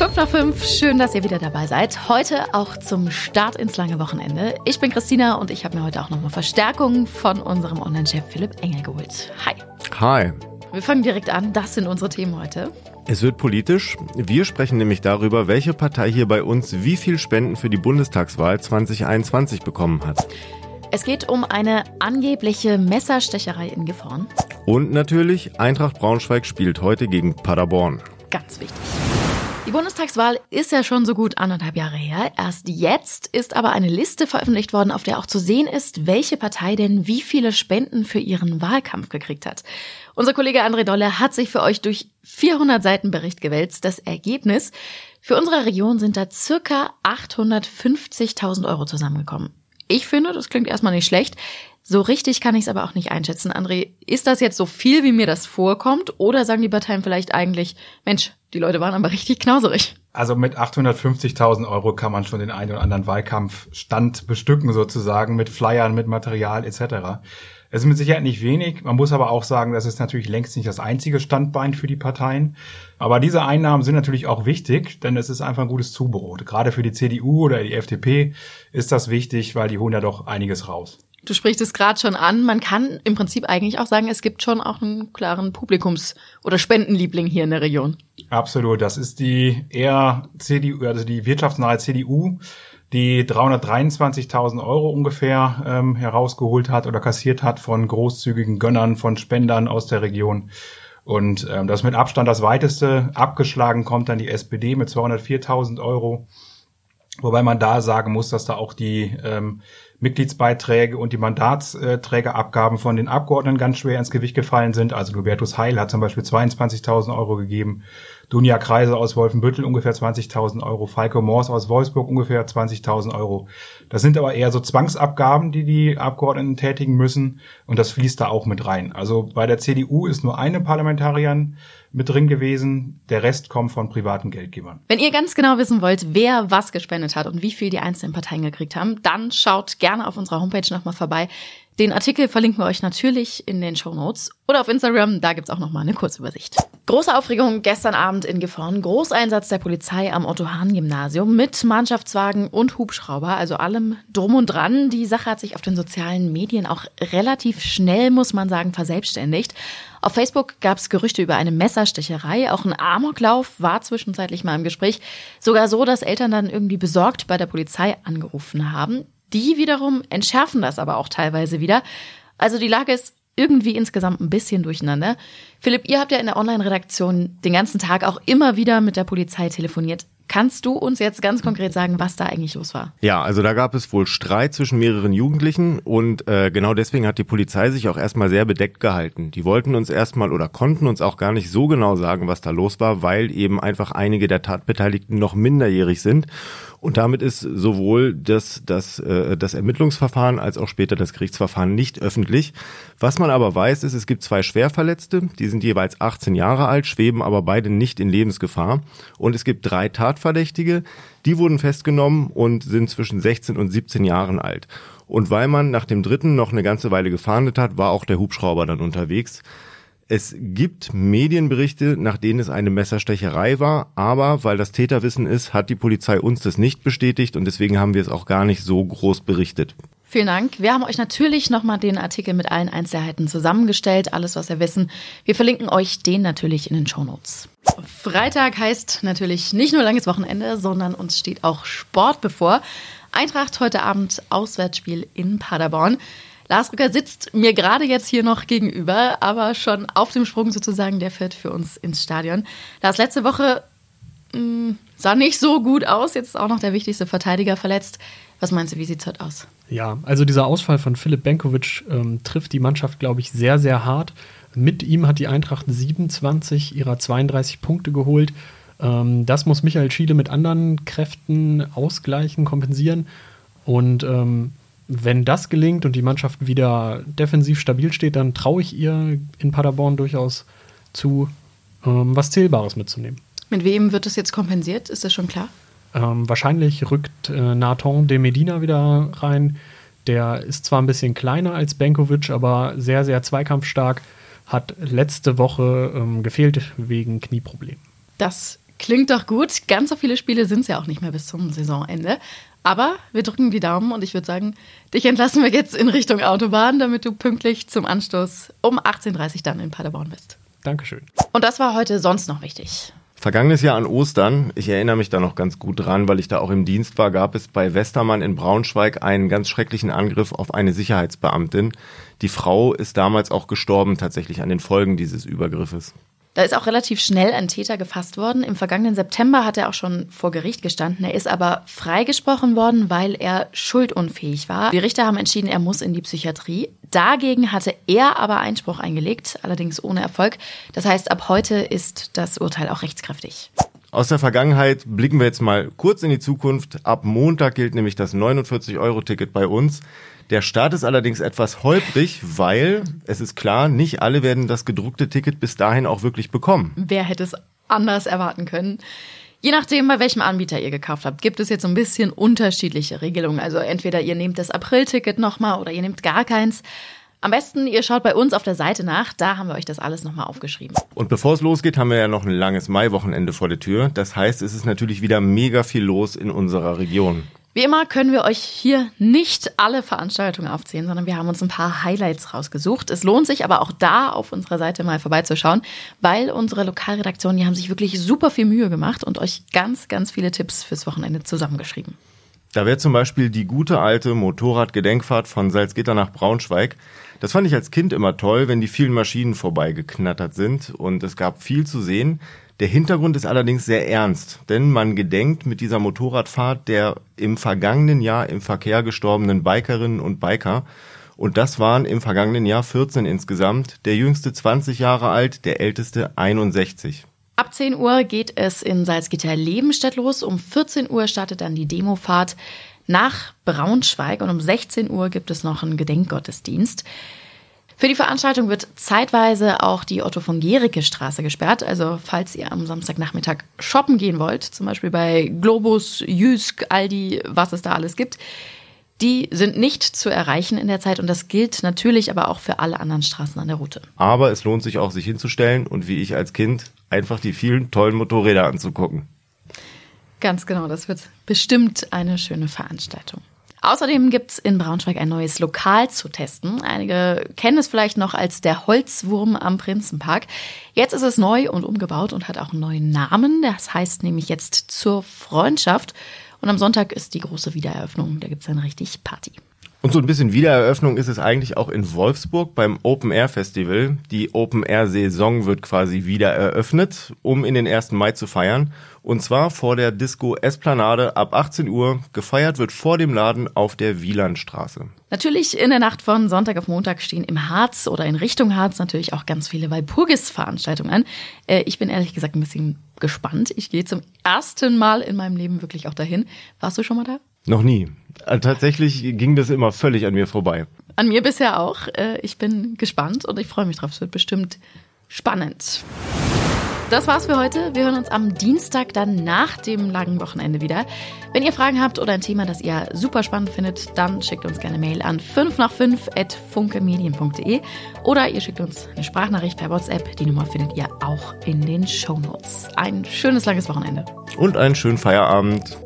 5 nach 5, schön, dass ihr wieder dabei seid. Heute auch zum Start ins lange Wochenende. Ich bin Christina und ich habe mir heute auch nochmal Verstärkung von unserem Online-Chef Philipp Engel geholt. Hi. Hi. Wir fangen direkt an. Das sind unsere Themen heute. Es wird politisch. Wir sprechen nämlich darüber, welche Partei hier bei uns wie viel Spenden für die Bundestagswahl 2021 bekommen hat. Es geht um eine angebliche Messerstecherei in Gifhorn. Und natürlich, Eintracht Braunschweig spielt heute gegen Paderborn. Ganz wichtig. Die Bundestagswahl ist ja schon so gut anderthalb Jahre her. Erst jetzt ist aber eine Liste veröffentlicht worden, auf der auch zu sehen ist, welche Partei denn wie viele Spenden für ihren Wahlkampf gekriegt hat. Unser Kollege André Dolle hat sich für euch durch 400 Seiten Bericht gewälzt. Das Ergebnis für unsere Region sind da circa 850.000 Euro zusammengekommen. Ich finde, das klingt erstmal nicht schlecht. So richtig kann ich es aber auch nicht einschätzen. André, ist das jetzt so viel, wie mir das vorkommt? Oder sagen die Parteien vielleicht eigentlich, Mensch, die Leute waren aber richtig knauserig? Also mit 850.000 Euro kann man schon den einen oder anderen Wahlkampfstand bestücken sozusagen mit Flyern, mit Material etc. Es ist mit Sicherheit nicht wenig. Man muss aber auch sagen, das ist natürlich längst nicht das einzige Standbein für die Parteien. Aber diese Einnahmen sind natürlich auch wichtig, denn es ist einfach ein gutes Zubrot. Gerade für die CDU oder die FDP ist das wichtig, weil die holen ja doch einiges raus. Du sprichst es gerade schon an. Man kann im Prinzip eigentlich auch sagen, es gibt schon auch einen klaren Publikums- oder Spendenliebling hier in der Region. Absolut. Das ist die eher CDU, also die wirtschaftsnahe CDU, die 323.000 Euro ungefähr ähm, herausgeholt hat oder kassiert hat von großzügigen Gönnern, von Spendern aus der Region. Und ähm, das mit Abstand das weiteste. Abgeschlagen kommt dann die SPD mit 204.000 Euro. Wobei man da sagen muss, dass da auch die ähm, Mitgliedsbeiträge und die Mandatsträgerabgaben von den Abgeordneten ganz schwer ins Gewicht gefallen sind. Also Hubertus Heil hat zum Beispiel 22.000 Euro gegeben, Dunja Kreise aus Wolfenbüttel ungefähr 20.000 Euro, Falco Moors aus Wolfsburg ungefähr 20.000 Euro. Das sind aber eher so Zwangsabgaben, die die Abgeordneten tätigen müssen und das fließt da auch mit rein. Also bei der CDU ist nur eine Parlamentarierin mit drin gewesen. Der Rest kommt von privaten Geldgebern. Wenn ihr ganz genau wissen wollt, wer was gespendet hat und wie viel die einzelnen Parteien gekriegt haben, dann schaut gerne auf unserer Homepage nochmal vorbei. Den Artikel verlinken wir euch natürlich in den Show Notes oder auf Instagram, da gibt's auch nochmal eine Kurzübersicht. Große Aufregung gestern Abend in Gifhorn. Großeinsatz der Polizei am Otto-Hahn-Gymnasium mit Mannschaftswagen und Hubschrauber, also allem drum und dran. Die Sache hat sich auf den sozialen Medien auch relativ schnell, muss man sagen, verselbstständigt. Auf Facebook gab's Gerüchte über eine Messerstecherei. Auch ein Amoklauf war zwischenzeitlich mal im Gespräch. Sogar so, dass Eltern dann irgendwie besorgt bei der Polizei angerufen haben. Die wiederum entschärfen das aber auch teilweise wieder. Also die Lage ist irgendwie insgesamt ein bisschen durcheinander. Philipp, ihr habt ja in der Online-Redaktion den ganzen Tag auch immer wieder mit der Polizei telefoniert. Kannst du uns jetzt ganz konkret sagen, was da eigentlich los war? Ja, also da gab es wohl Streit zwischen mehreren Jugendlichen und äh, genau deswegen hat die Polizei sich auch erstmal sehr bedeckt gehalten. Die wollten uns erstmal oder konnten uns auch gar nicht so genau sagen, was da los war, weil eben einfach einige der Tatbeteiligten noch minderjährig sind und damit ist sowohl das, das, äh, das Ermittlungsverfahren als auch später das Gerichtsverfahren nicht öffentlich. Was man aber weiß, ist, es gibt zwei Schwerverletzte, die sind jeweils 18 Jahre alt, schweben aber beide nicht in Lebensgefahr. Und es gibt drei Tatverdächtige, die wurden festgenommen und sind zwischen 16 und 17 Jahren alt. Und weil man nach dem dritten noch eine ganze Weile gefahndet hat, war auch der Hubschrauber dann unterwegs. Es gibt Medienberichte, nach denen es eine Messerstecherei war, aber weil das Täterwissen ist, hat die Polizei uns das nicht bestätigt und deswegen haben wir es auch gar nicht so groß berichtet. Vielen Dank. Wir haben euch natürlich nochmal den Artikel mit allen Einzelheiten zusammengestellt, alles, was wir wissen. Wir verlinken euch den natürlich in den Shownotes. Freitag heißt natürlich nicht nur langes Wochenende, sondern uns steht auch Sport bevor. Eintracht heute Abend Auswärtsspiel in Paderborn. Lars Rücker sitzt mir gerade jetzt hier noch gegenüber, aber schon auf dem Sprung sozusagen, der fährt für uns ins Stadion. Lars, letzte Woche mh, mm, sah nicht so gut aus, jetzt ist auch noch der wichtigste Verteidiger verletzt. Was meinst du, wie sieht es heute aus? Ja, also dieser Ausfall von Philipp Benkovic ähm, trifft die Mannschaft, glaube ich, sehr, sehr hart. Mit ihm hat die Eintracht 27 ihrer 32 Punkte geholt. Ähm, das muss Michael Schiele mit anderen Kräften ausgleichen, kompensieren. Und ähm, wenn das gelingt und die Mannschaft wieder defensiv stabil steht, dann traue ich ihr in Paderborn durchaus zu, ähm, was Zählbares mitzunehmen. Mit wem wird das jetzt kompensiert? Ist das schon klar? Ähm, wahrscheinlich rückt äh, Nathan de Medina wieder rein. Der ist zwar ein bisschen kleiner als Benkovic, aber sehr, sehr zweikampfstark. Hat letzte Woche ähm, gefehlt wegen Knieproblemen. Das Klingt doch gut. Ganz so viele Spiele sind es ja auch nicht mehr bis zum Saisonende. Aber wir drücken die Daumen und ich würde sagen, dich entlassen wir jetzt in Richtung Autobahn, damit du pünktlich zum Anstoß um 18.30 Uhr dann in Paderborn bist. Dankeschön. Und das war heute sonst noch wichtig. Vergangenes Jahr an Ostern, ich erinnere mich da noch ganz gut dran, weil ich da auch im Dienst war, gab es bei Westermann in Braunschweig einen ganz schrecklichen Angriff auf eine Sicherheitsbeamtin. Die Frau ist damals auch gestorben tatsächlich an den Folgen dieses Übergriffes. Da ist auch relativ schnell ein Täter gefasst worden. Im vergangenen September hat er auch schon vor Gericht gestanden. Er ist aber freigesprochen worden, weil er schuldunfähig war. Die Richter haben entschieden, er muss in die Psychiatrie. Dagegen hatte er aber Einspruch eingelegt, allerdings ohne Erfolg. Das heißt, ab heute ist das Urteil auch rechtskräftig. Aus der Vergangenheit blicken wir jetzt mal kurz in die Zukunft. Ab Montag gilt nämlich das 49-Euro-Ticket bei uns. Der Start ist allerdings etwas holprig, weil es ist klar, nicht alle werden das gedruckte Ticket bis dahin auch wirklich bekommen. Wer hätte es anders erwarten können? Je nachdem, bei welchem Anbieter ihr gekauft habt, gibt es jetzt so ein bisschen unterschiedliche Regelungen. Also entweder ihr nehmt das April-Ticket nochmal oder ihr nehmt gar keins. Am besten, ihr schaut bei uns auf der Seite nach, da haben wir euch das alles nochmal aufgeschrieben. Und bevor es losgeht, haben wir ja noch ein langes Maiwochenende vor der Tür. Das heißt, es ist natürlich wieder mega viel los in unserer Region. Wie immer können wir euch hier nicht alle Veranstaltungen aufzählen, sondern wir haben uns ein paar Highlights rausgesucht. Es lohnt sich aber auch da auf unserer Seite mal vorbeizuschauen, weil unsere Lokalredaktionen, die haben sich wirklich super viel Mühe gemacht und euch ganz, ganz viele Tipps fürs Wochenende zusammengeschrieben. Da wäre zum Beispiel die gute alte Motorradgedenkfahrt von Salzgitter nach Braunschweig. Das fand ich als Kind immer toll, wenn die vielen Maschinen vorbeigeknattert sind und es gab viel zu sehen. Der Hintergrund ist allerdings sehr ernst, denn man gedenkt mit dieser Motorradfahrt der im vergangenen Jahr im Verkehr gestorbenen Bikerinnen und Biker. Und das waren im vergangenen Jahr 14 insgesamt, der jüngste 20 Jahre alt, der älteste 61. Ab 10 Uhr geht es in Salzgitter-Lebenstedt los. Um 14 Uhr startet dann die Demofahrt nach Braunschweig und um 16 Uhr gibt es noch einen Gedenkgottesdienst. Für die Veranstaltung wird zeitweise auch die Otto von Gericke Straße gesperrt. Also falls ihr am Samstagnachmittag shoppen gehen wollt, zum Beispiel bei Globus, Jysk, Aldi, was es da alles gibt, die sind nicht zu erreichen in der Zeit und das gilt natürlich aber auch für alle anderen Straßen an der Route. Aber es lohnt sich auch, sich hinzustellen und wie ich als Kind einfach die vielen tollen Motorräder anzugucken. Ganz genau, das wird bestimmt eine schöne Veranstaltung. Außerdem gibt's in Braunschweig ein neues Lokal zu testen. Einige kennen es vielleicht noch als der Holzwurm am Prinzenpark. Jetzt ist es neu und umgebaut und hat auch einen neuen Namen. Das heißt nämlich jetzt zur Freundschaft. Und am Sonntag ist die große Wiedereröffnung. Da gibt's dann richtig Party. Und so ein bisschen Wiedereröffnung ist es eigentlich auch in Wolfsburg beim Open Air Festival. Die Open Air Saison wird quasi wieder eröffnet, um in den 1. Mai zu feiern. Und zwar vor der Disco Esplanade ab 18 Uhr. Gefeiert wird vor dem Laden auf der Wielandstraße. Natürlich in der Nacht von Sonntag auf Montag stehen im Harz oder in Richtung Harz natürlich auch ganz viele Walpurgis-Veranstaltungen an. Äh, ich bin ehrlich gesagt ein bisschen gespannt. Ich gehe zum ersten Mal in meinem Leben wirklich auch dahin. Warst du schon mal da? Noch nie. Also tatsächlich ging das immer völlig an mir vorbei. An mir bisher auch. Äh, ich bin gespannt und ich freue mich drauf. Es wird bestimmt spannend. Das war's für heute. Wir hören uns am Dienstag dann nach dem langen Wochenende wieder. Wenn ihr Fragen habt oder ein Thema, das ihr super spannend findet, dann schickt uns gerne Mail an 5 nach 5 at funkemedien.de oder ihr schickt uns eine Sprachnachricht per WhatsApp. Die Nummer findet ihr auch in den Shownotes. Ein schönes langes Wochenende. Und einen schönen Feierabend.